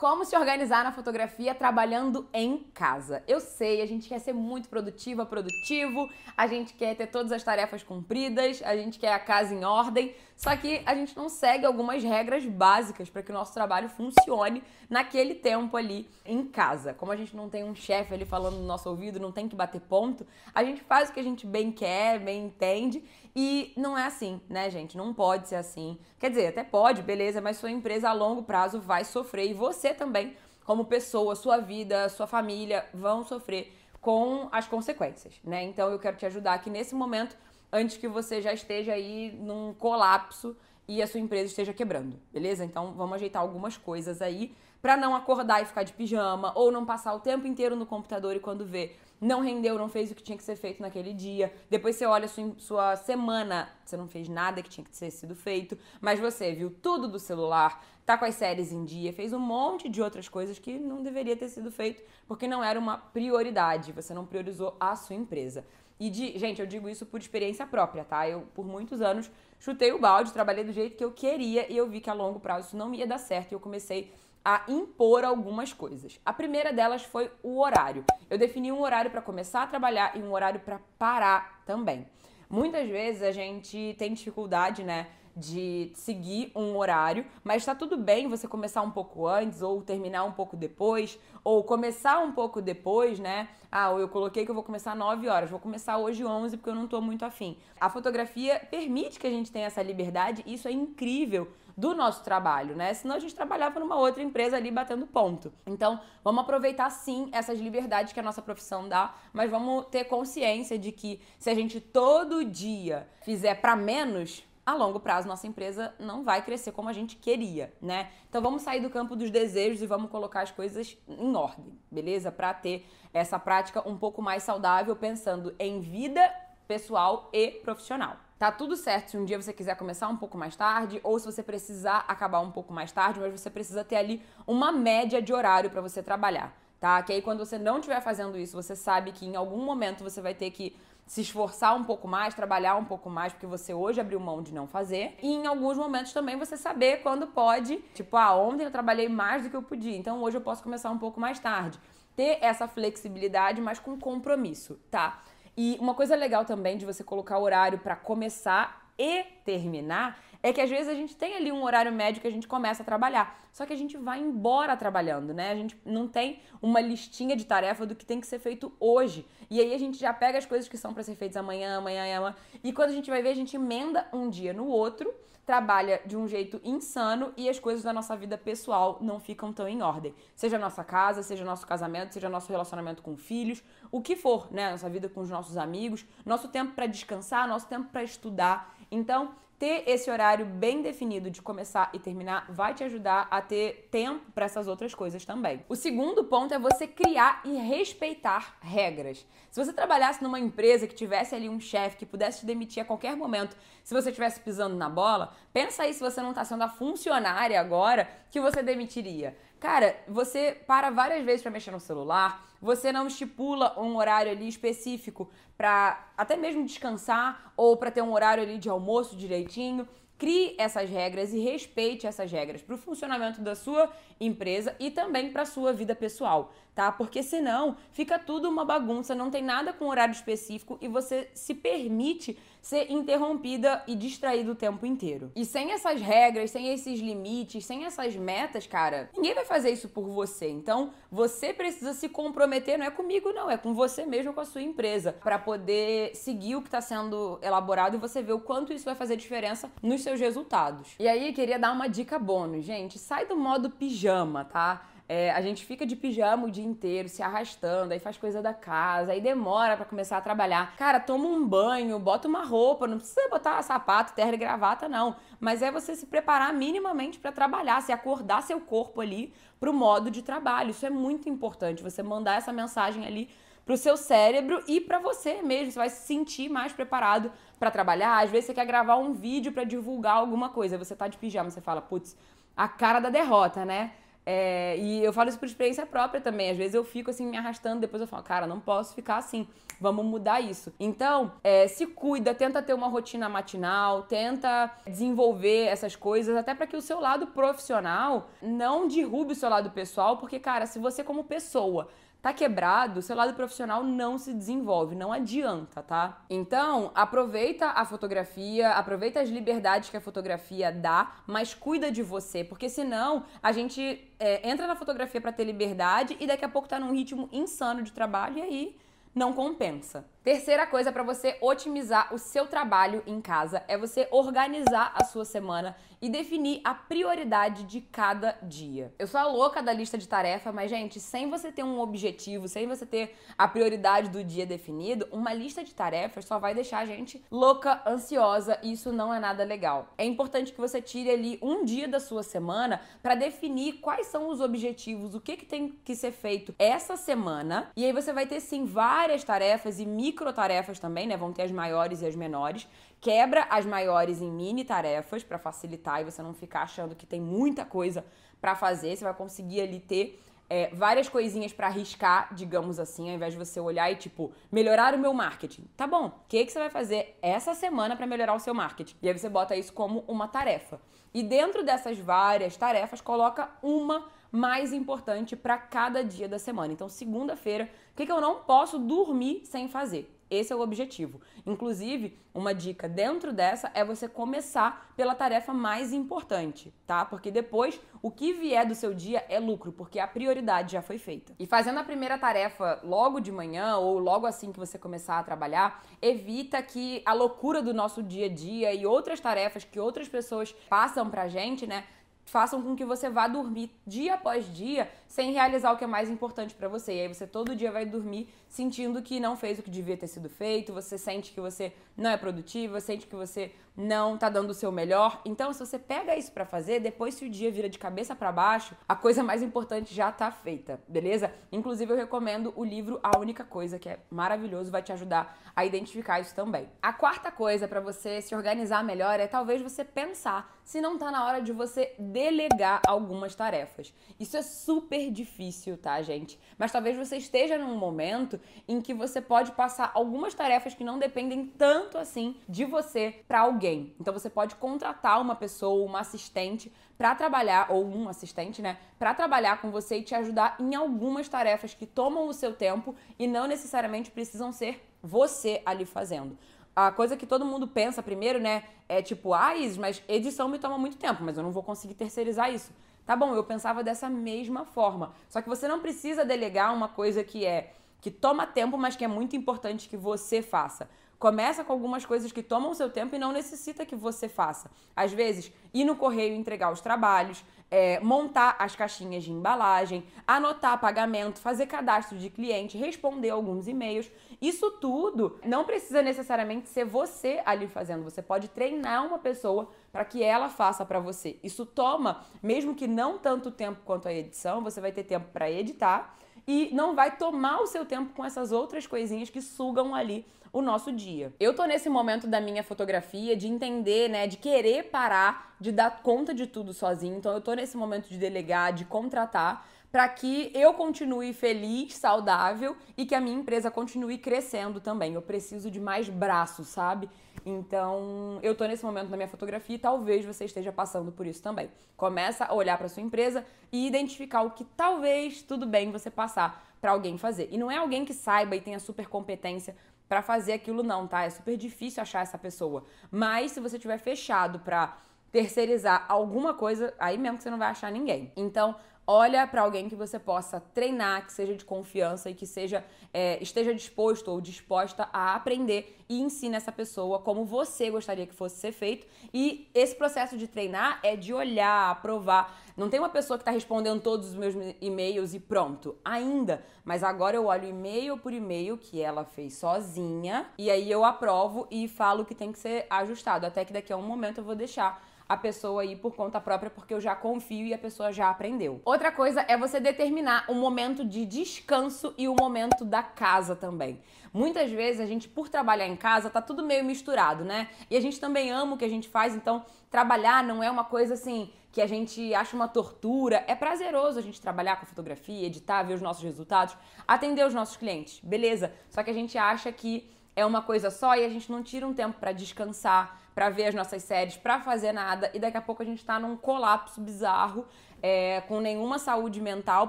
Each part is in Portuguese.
Como se organizar na fotografia trabalhando em casa? Eu sei, a gente quer ser muito produtiva, produtivo, a gente quer ter todas as tarefas cumpridas, a gente quer a casa em ordem, só que a gente não segue algumas regras básicas para que o nosso trabalho funcione naquele tempo ali em casa. Como a gente não tem um chefe ali falando no nosso ouvido, não tem que bater ponto, a gente faz o que a gente bem quer, bem entende e não é assim, né, gente? Não pode ser assim. Quer dizer, até pode, beleza, mas sua empresa a longo prazo vai sofrer e você também, como pessoa, sua vida, sua família vão sofrer com as consequências, né? Então eu quero te ajudar aqui nesse momento antes que você já esteja aí num colapso e a sua empresa esteja quebrando, beleza? Então vamos ajeitar algumas coisas aí para não acordar e ficar de pijama ou não passar o tempo inteiro no computador e quando vê não rendeu, não fez o que tinha que ser feito naquele dia. Depois você olha sua, sua semana, você não fez nada que tinha que ter sido feito, mas você viu tudo do celular, tá com as séries em dia, fez um monte de outras coisas que não deveria ter sido feito porque não era uma prioridade, você não priorizou a sua empresa. E de, gente, eu digo isso por experiência própria, tá? Eu por muitos anos chutei o balde, trabalhei do jeito que eu queria e eu vi que a longo prazo isso não ia dar certo e eu comecei a impor algumas coisas. A primeira delas foi o horário. Eu defini um horário para começar a trabalhar e um horário para parar também. Muitas vezes a gente tem dificuldade, né, de seguir um horário, mas está tudo bem você começar um pouco antes ou terminar um pouco depois, ou começar um pouco depois, né? Ah, eu coloquei que eu vou começar 9 horas, vou começar hoje 11 porque eu não estou muito afim. A fotografia permite que a gente tenha essa liberdade, isso é incrível do nosso trabalho, né? Senão a gente trabalhava numa outra empresa ali batendo ponto. Então, vamos aproveitar sim essas liberdades que a nossa profissão dá, mas vamos ter consciência de que se a gente todo dia fizer para menos, a longo prazo nossa empresa não vai crescer como a gente queria, né? Então vamos sair do campo dos desejos e vamos colocar as coisas em ordem, beleza? Para ter essa prática um pouco mais saudável, pensando em vida pessoal e profissional. Tá tudo certo se um dia você quiser começar um pouco mais tarde ou se você precisar acabar um pouco mais tarde, mas você precisa ter ali uma média de horário para você trabalhar, tá? Que aí quando você não estiver fazendo isso, você sabe que em algum momento você vai ter que se esforçar um pouco mais, trabalhar um pouco mais, porque você hoje abriu mão de não fazer. E em alguns momentos também você saber quando pode, tipo, ah, ontem eu trabalhei mais do que eu podia, então hoje eu posso começar um pouco mais tarde. Ter essa flexibilidade, mas com compromisso, tá? E uma coisa legal também de você colocar horário para começar e terminar é que às vezes a gente tem ali um horário médio que a gente começa a trabalhar, só que a gente vai embora trabalhando, né? A gente não tem uma listinha de tarefa do que tem que ser feito hoje. E aí a gente já pega as coisas que são para ser feitas amanhã, amanhã, amanhã, e quando a gente vai ver, a gente emenda um dia no outro, trabalha de um jeito insano e as coisas da nossa vida pessoal não ficam tão em ordem. Seja a nossa casa, seja nosso casamento, seja nosso relacionamento com filhos, o que for, né? Nossa vida com os nossos amigos, nosso tempo para descansar, nosso tempo para estudar. Então, ter esse horário bem definido de começar e terminar vai te ajudar a ter tempo para essas outras coisas também. O segundo ponto é você criar e respeitar regras. Se você trabalhasse numa empresa que tivesse ali um chefe que pudesse te demitir a qualquer momento, se você estivesse pisando na bola, pensa aí se você não está sendo a funcionária agora que você demitiria. Cara, você para várias vezes para mexer no celular, você não estipula um horário ali específico para até mesmo descansar ou para ter um horário ali de almoço direitinho. Crie essas regras e respeite essas regras para o funcionamento da sua empresa e também para a sua vida pessoal, tá? Porque senão fica tudo uma bagunça, não tem nada com horário específico e você se permite ser interrompida e distraída o tempo inteiro. E sem essas regras, sem esses limites, sem essas metas, cara, ninguém vai fazer isso por você. Então, você precisa se comprometer, não é comigo não, é com você mesmo, com a sua empresa, para poder seguir o que está sendo elaborado e você ver o quanto isso vai fazer diferença nos seus resultados. E aí, queria dar uma dica bônus, gente, sai do modo pijama, tá? É, a gente fica de pijama o dia inteiro, se arrastando, aí faz coisa da casa, aí demora para começar a trabalhar. Cara, toma um banho, bota uma roupa, não precisa botar sapato, terra e gravata, não. Mas é você se preparar minimamente para trabalhar, se acordar seu corpo ali pro modo de trabalho. Isso é muito importante, você mandar essa mensagem ali pro seu cérebro e para você mesmo. Você vai se sentir mais preparado para trabalhar. Às vezes você quer gravar um vídeo para divulgar alguma coisa, você tá de pijama, você fala, putz, a cara da derrota, né? É, e eu falo isso por experiência própria também. Às vezes eu fico assim me arrastando, depois eu falo, cara, não posso ficar assim. Vamos mudar isso. Então, é, se cuida, tenta ter uma rotina matinal, tenta desenvolver essas coisas, até para que o seu lado profissional não derrube o seu lado pessoal, porque, cara, se você como pessoa tá quebrado, seu lado profissional não se desenvolve, não adianta, tá? Então, aproveita a fotografia, aproveita as liberdades que a fotografia dá, mas cuida de você, porque senão a gente é, entra na fotografia para ter liberdade e daqui a pouco tá num ritmo insano de trabalho e aí não compensa. Terceira coisa para você otimizar o seu trabalho em casa é você organizar a sua semana e definir a prioridade de cada dia. Eu sou a louca da lista de tarefa, mas gente, sem você ter um objetivo, sem você ter a prioridade do dia definido, uma lista de tarefas só vai deixar a gente louca, ansiosa e isso não é nada legal. É importante que você tire ali um dia da sua semana para definir quais são os objetivos, o que, que tem que ser feito essa semana, e aí você vai ter sim várias tarefas e micro tarefas também, né? Vão ter as maiores e as menores. Quebra as maiores em mini tarefas para facilitar e você não ficar achando que tem muita coisa para fazer. Você vai conseguir ali ter é, várias coisinhas para arriscar, digamos assim, ao invés de você olhar e tipo, melhorar o meu marketing. Tá bom, o que, que você vai fazer essa semana para melhorar o seu marketing? E aí você bota isso como uma tarefa. E dentro dessas várias tarefas, coloca uma mais importante para cada dia da semana. Então, segunda-feira, o que, que eu não posso dormir sem fazer? Esse é o objetivo. Inclusive, uma dica dentro dessa é você começar pela tarefa mais importante, tá? Porque depois o que vier do seu dia é lucro, porque a prioridade já foi feita. E fazendo a primeira tarefa logo de manhã ou logo assim que você começar a trabalhar, evita que a loucura do nosso dia a dia e outras tarefas que outras pessoas passam pra gente, né? Façam com que você vá dormir dia após dia sem realizar o que é mais importante para você. E aí você todo dia vai dormir sentindo que não fez o que devia ter sido feito, você sente que você não é produtivo, sente que você não tá dando o seu melhor. Então, se você pega isso para fazer, depois se o dia vira de cabeça para baixo, a coisa mais importante já tá feita, beleza? Inclusive eu recomendo o livro A Única Coisa, que é maravilhoso, vai te ajudar a identificar isso também. A quarta coisa para você se organizar melhor é talvez você pensar se não tá na hora de você delegar algumas tarefas. Isso é super difícil, tá, gente? Mas talvez você esteja num momento em que você pode passar algumas tarefas que não dependem tanto assim de você para alguém. Então você pode contratar uma pessoa, uma assistente para trabalhar ou um assistente, né, para trabalhar com você e te ajudar em algumas tarefas que tomam o seu tempo e não necessariamente precisam ser você ali fazendo. A coisa que todo mundo pensa primeiro, né, é tipo, ah, Isis, mas edição me toma muito tempo, mas eu não vou conseguir terceirizar isso. Tá bom, eu pensava dessa mesma forma. Só que você não precisa delegar uma coisa que é que toma tempo, mas que é muito importante que você faça. Começa com algumas coisas que tomam seu tempo e não necessita que você faça. Às vezes, ir no correio entregar os trabalhos, é, montar as caixinhas de embalagem, anotar pagamento, fazer cadastro de cliente, responder alguns e-mails. Isso tudo não precisa necessariamente ser você ali fazendo. Você pode treinar uma pessoa para que ela faça para você. Isso toma, mesmo que não tanto tempo quanto a edição, você vai ter tempo para editar e não vai tomar o seu tempo com essas outras coisinhas que sugam ali o nosso dia. Eu tô nesse momento da minha fotografia de entender, né, de querer parar de dar conta de tudo sozinho. Então eu tô nesse momento de delegar, de contratar para que eu continue feliz, saudável e que a minha empresa continue crescendo também. Eu preciso de mais braços, sabe? Então, eu tô nesse momento na minha fotografia e talvez você esteja passando por isso também. Começa a olhar para sua empresa e identificar o que talvez tudo bem você passar para alguém fazer. E não é alguém que saiba e tenha super competência para fazer aquilo não, tá? É super difícil achar essa pessoa. Mas se você tiver fechado para terceirizar alguma coisa, aí mesmo que você não vai achar ninguém. Então, olha para alguém que você possa treinar, que seja de confiança e que seja é, esteja disposto ou disposta a aprender e ensina essa pessoa como você gostaria que fosse ser feito. E esse processo de treinar é de olhar, aprovar. Não tem uma pessoa que está respondendo todos os meus e-mails e pronto, ainda. Mas agora eu olho e-mail por e-mail que ela fez sozinha e aí eu aprovo e falo que tem que ser ajustado. Até que daqui a um momento eu vou deixar a pessoa ir por conta própria, porque eu já confio e a pessoa já aprendeu. Outra coisa é você determinar o momento de descanso e o momento da casa também. Muitas vezes a gente, por trabalhar em casa, tá tudo meio misturado, né? E a gente também ama o que a gente faz, então trabalhar não é uma coisa assim que a gente acha uma tortura. É prazeroso a gente trabalhar com fotografia, editar, ver os nossos resultados, atender os nossos clientes, beleza? Só que a gente acha que é uma coisa só e a gente não tira um tempo para descansar, para ver as nossas séries, para fazer nada e daqui a pouco a gente tá num colapso bizarro, é, com nenhuma saúde mental,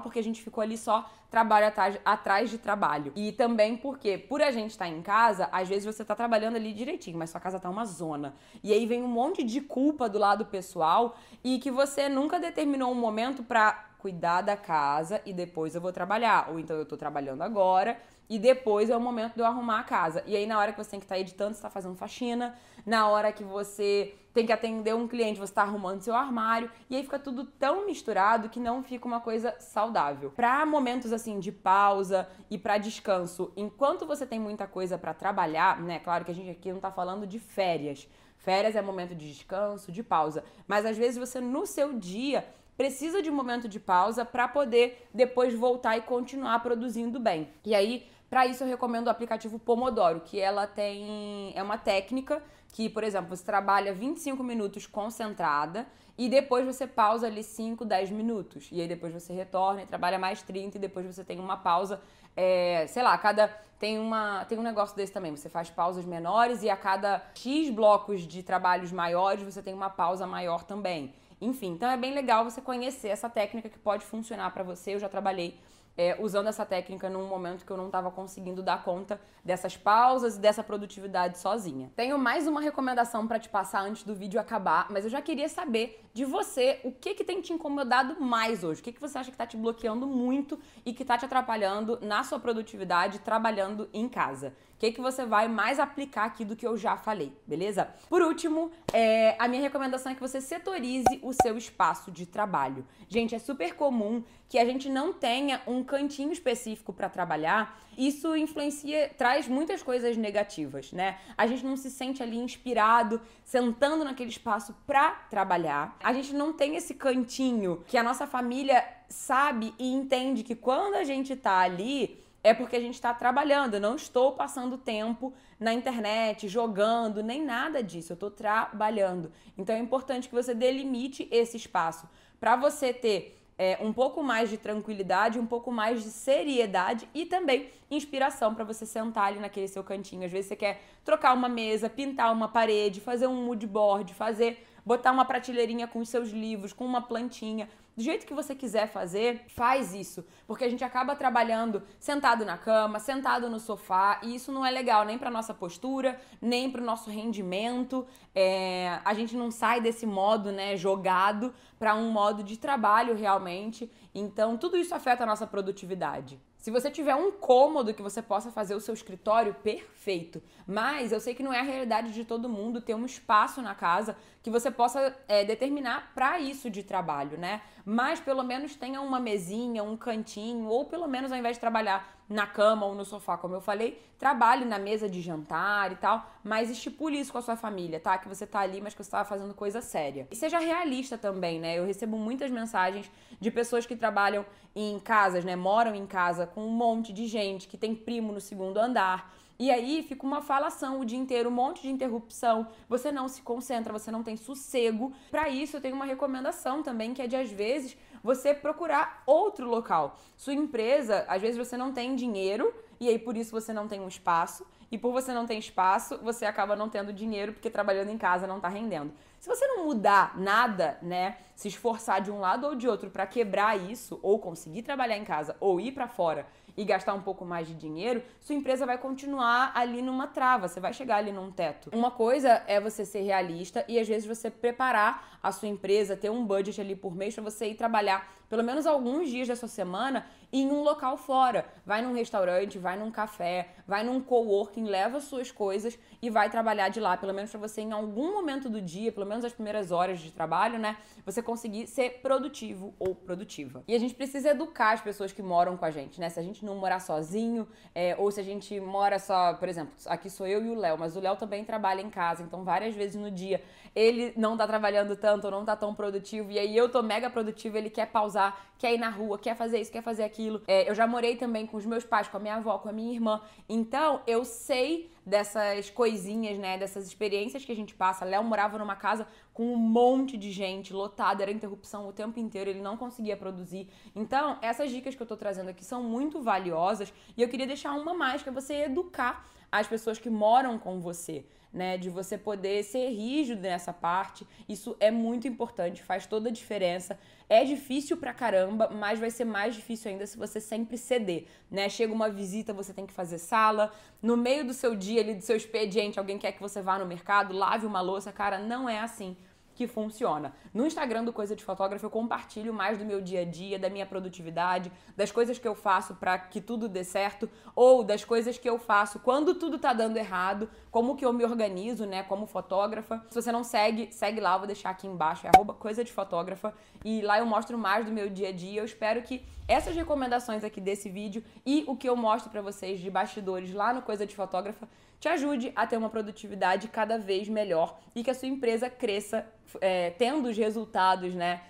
porque a gente ficou ali só trabalho atrás, atrás de trabalho. E também porque, por a gente estar tá em casa, às vezes você tá trabalhando ali direitinho, mas sua casa tá uma zona. E aí vem um monte de culpa do lado pessoal e que você nunca determinou um momento para cuidar da casa e depois eu vou trabalhar. Ou então eu tô trabalhando agora e depois é o momento de eu arrumar a casa. E aí, na hora que você tem que estar tá editando, você está fazendo faxina. Na hora que você tem que atender um cliente, você está arrumando seu armário. E aí fica tudo tão misturado que não fica uma coisa saudável. Para momentos assim de pausa e para descanso, enquanto você tem muita coisa para trabalhar, né? Claro que a gente aqui não está falando de férias. Férias é momento de descanso, de pausa. Mas às vezes você, no seu dia, precisa de um momento de pausa para poder depois voltar e continuar produzindo bem. E aí, para isso eu recomendo o aplicativo Pomodoro, que ela tem é uma técnica que, por exemplo, você trabalha 25 minutos concentrada e depois você pausa ali 5, 10 minutos. E aí depois você retorna e trabalha mais 30 e depois você tem uma pausa, é, sei lá, cada tem uma tem um negócio desse também, você faz pausas menores e a cada X blocos de trabalhos maiores você tem uma pausa maior também. Enfim, então é bem legal você conhecer essa técnica que pode funcionar para você. Eu já trabalhei é, usando essa técnica num momento que eu não estava conseguindo dar conta dessas pausas e dessa produtividade sozinha. Tenho mais uma recomendação para te passar antes do vídeo acabar, mas eu já queria saber de você o que que tem te incomodado mais hoje, o que que você acha que está te bloqueando muito e que está te atrapalhando na sua produtividade trabalhando em casa. O que que você vai mais aplicar aqui do que eu já falei, beleza? Por último, é, a minha recomendação é que você setorize o seu espaço de trabalho. Gente, é super comum que a gente não tenha um cantinho específico para trabalhar. Isso influencia, traz muitas coisas negativas, né? A gente não se sente ali inspirado, sentando naquele espaço para trabalhar. A gente não tem esse cantinho que a nossa família sabe e entende que quando a gente tá ali, é porque a gente está trabalhando. Eu não estou passando tempo na internet, jogando, nem nada disso. Eu estou trabalhando. Então é importante que você delimite esse espaço para você ter é, um pouco mais de tranquilidade, um pouco mais de seriedade e também inspiração para você sentar ali naquele seu cantinho. Às vezes você quer trocar uma mesa, pintar uma parede, fazer um mood board, fazer botar uma prateleirinha com os seus livros, com uma plantinha. Do jeito que você quiser fazer, faz isso, porque a gente acaba trabalhando sentado na cama, sentado no sofá, e isso não é legal nem para nossa postura, nem para o nosso rendimento. É, a gente não sai desse modo, né, jogado para um modo de trabalho realmente. Então, tudo isso afeta a nossa produtividade. Se você tiver um cômodo que você possa fazer o seu escritório, perfeito. Mas eu sei que não é a realidade de todo mundo ter um espaço na casa que você possa é, determinar para isso de trabalho, né? Mas pelo menos tenha uma mesinha, um cantinho, ou pelo menos ao invés de trabalhar na cama ou no sofá, como eu falei, trabalhe na mesa de jantar e tal, mas estipule isso com a sua família, tá? Que você tá ali, mas que você tá fazendo coisa séria. E seja realista também, né? Eu recebo muitas mensagens de pessoas que trabalham em casas, né? Moram em casa com um monte de gente, que tem primo no segundo andar. E aí fica uma falação o dia inteiro, um monte de interrupção. Você não se concentra, você não tem sossego. Para isso, eu tenho uma recomendação também, que é de às vezes você procurar outro local. Sua empresa, às vezes você não tem dinheiro e aí por isso você não tem um espaço. E por você não ter espaço, você acaba não tendo dinheiro porque trabalhando em casa não está rendendo. Se você não mudar nada, né, se esforçar de um lado ou de outro para quebrar isso, ou conseguir trabalhar em casa, ou ir para fora e gastar um pouco mais de dinheiro, sua empresa vai continuar ali numa trava, você vai chegar ali num teto. Uma coisa é você ser realista e às vezes você preparar a sua empresa, ter um budget ali por mês para você ir trabalhar pelo menos alguns dias da sua semana em um local fora. Vai num restaurante, vai num café, vai num coworking, leva suas coisas e vai trabalhar de lá, pelo menos para você em algum momento do dia, pelo menos as primeiras horas de trabalho, né, você conseguir ser produtivo ou produtiva. E a gente precisa educar as pessoas que moram com a gente, né? Se a gente não morar sozinho, é, ou se a gente mora só, por exemplo, aqui sou eu e o Léo, mas o Léo também trabalha em casa, então várias vezes no dia ele não tá trabalhando tanto, não tá tão produtivo, e aí eu tô mega produtivo, ele quer pausar socializar, quer ir na rua, quer fazer isso, quer fazer aquilo. É, eu já morei também com os meus pais, com a minha avó, com a minha irmã. Então, eu sei dessas coisinhas, né? Dessas experiências que a gente passa. Léo morava numa casa com um monte de gente, lotada, era interrupção o tempo inteiro, ele não conseguia produzir. Então, essas dicas que eu tô trazendo aqui são muito valiosas e eu queria deixar uma mais, que é você educar as pessoas que moram com você né? De você poder ser rígido nessa parte. Isso é muito importante, faz toda a diferença. É difícil pra caramba, mas vai ser mais difícil ainda se você sempre ceder, né? Chega uma visita, você tem que fazer sala. No meio do seu dia, ali, do seu expediente, alguém quer que você vá no mercado, lave uma louça. Cara, não é assim que funciona. No Instagram do Coisa de Fotógrafo eu compartilho mais do meu dia a dia, da minha produtividade, das coisas que eu faço para que tudo dê certo ou das coisas que eu faço quando tudo tá dando errado, como que eu me organizo, né, como fotógrafa. Se você não segue, segue lá, vou deixar aqui embaixo, é Coisa de Fotógrafa e lá eu mostro mais do meu dia a dia. Eu espero que essas recomendações aqui desse vídeo e o que eu mostro para vocês de bastidores lá no Coisa de Fotógrafa te ajude a ter uma produtividade cada vez melhor e que a sua empresa cresça é, tendo os resultados, né?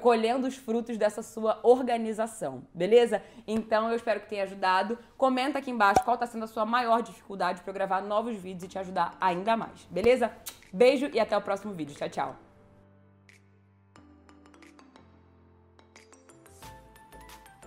Colhendo os frutos dessa sua organização, beleza? Então eu espero que tenha ajudado. Comenta aqui embaixo qual está sendo a sua maior dificuldade para eu gravar novos vídeos e te ajudar ainda mais, beleza? Beijo e até o próximo vídeo. Tchau, tchau.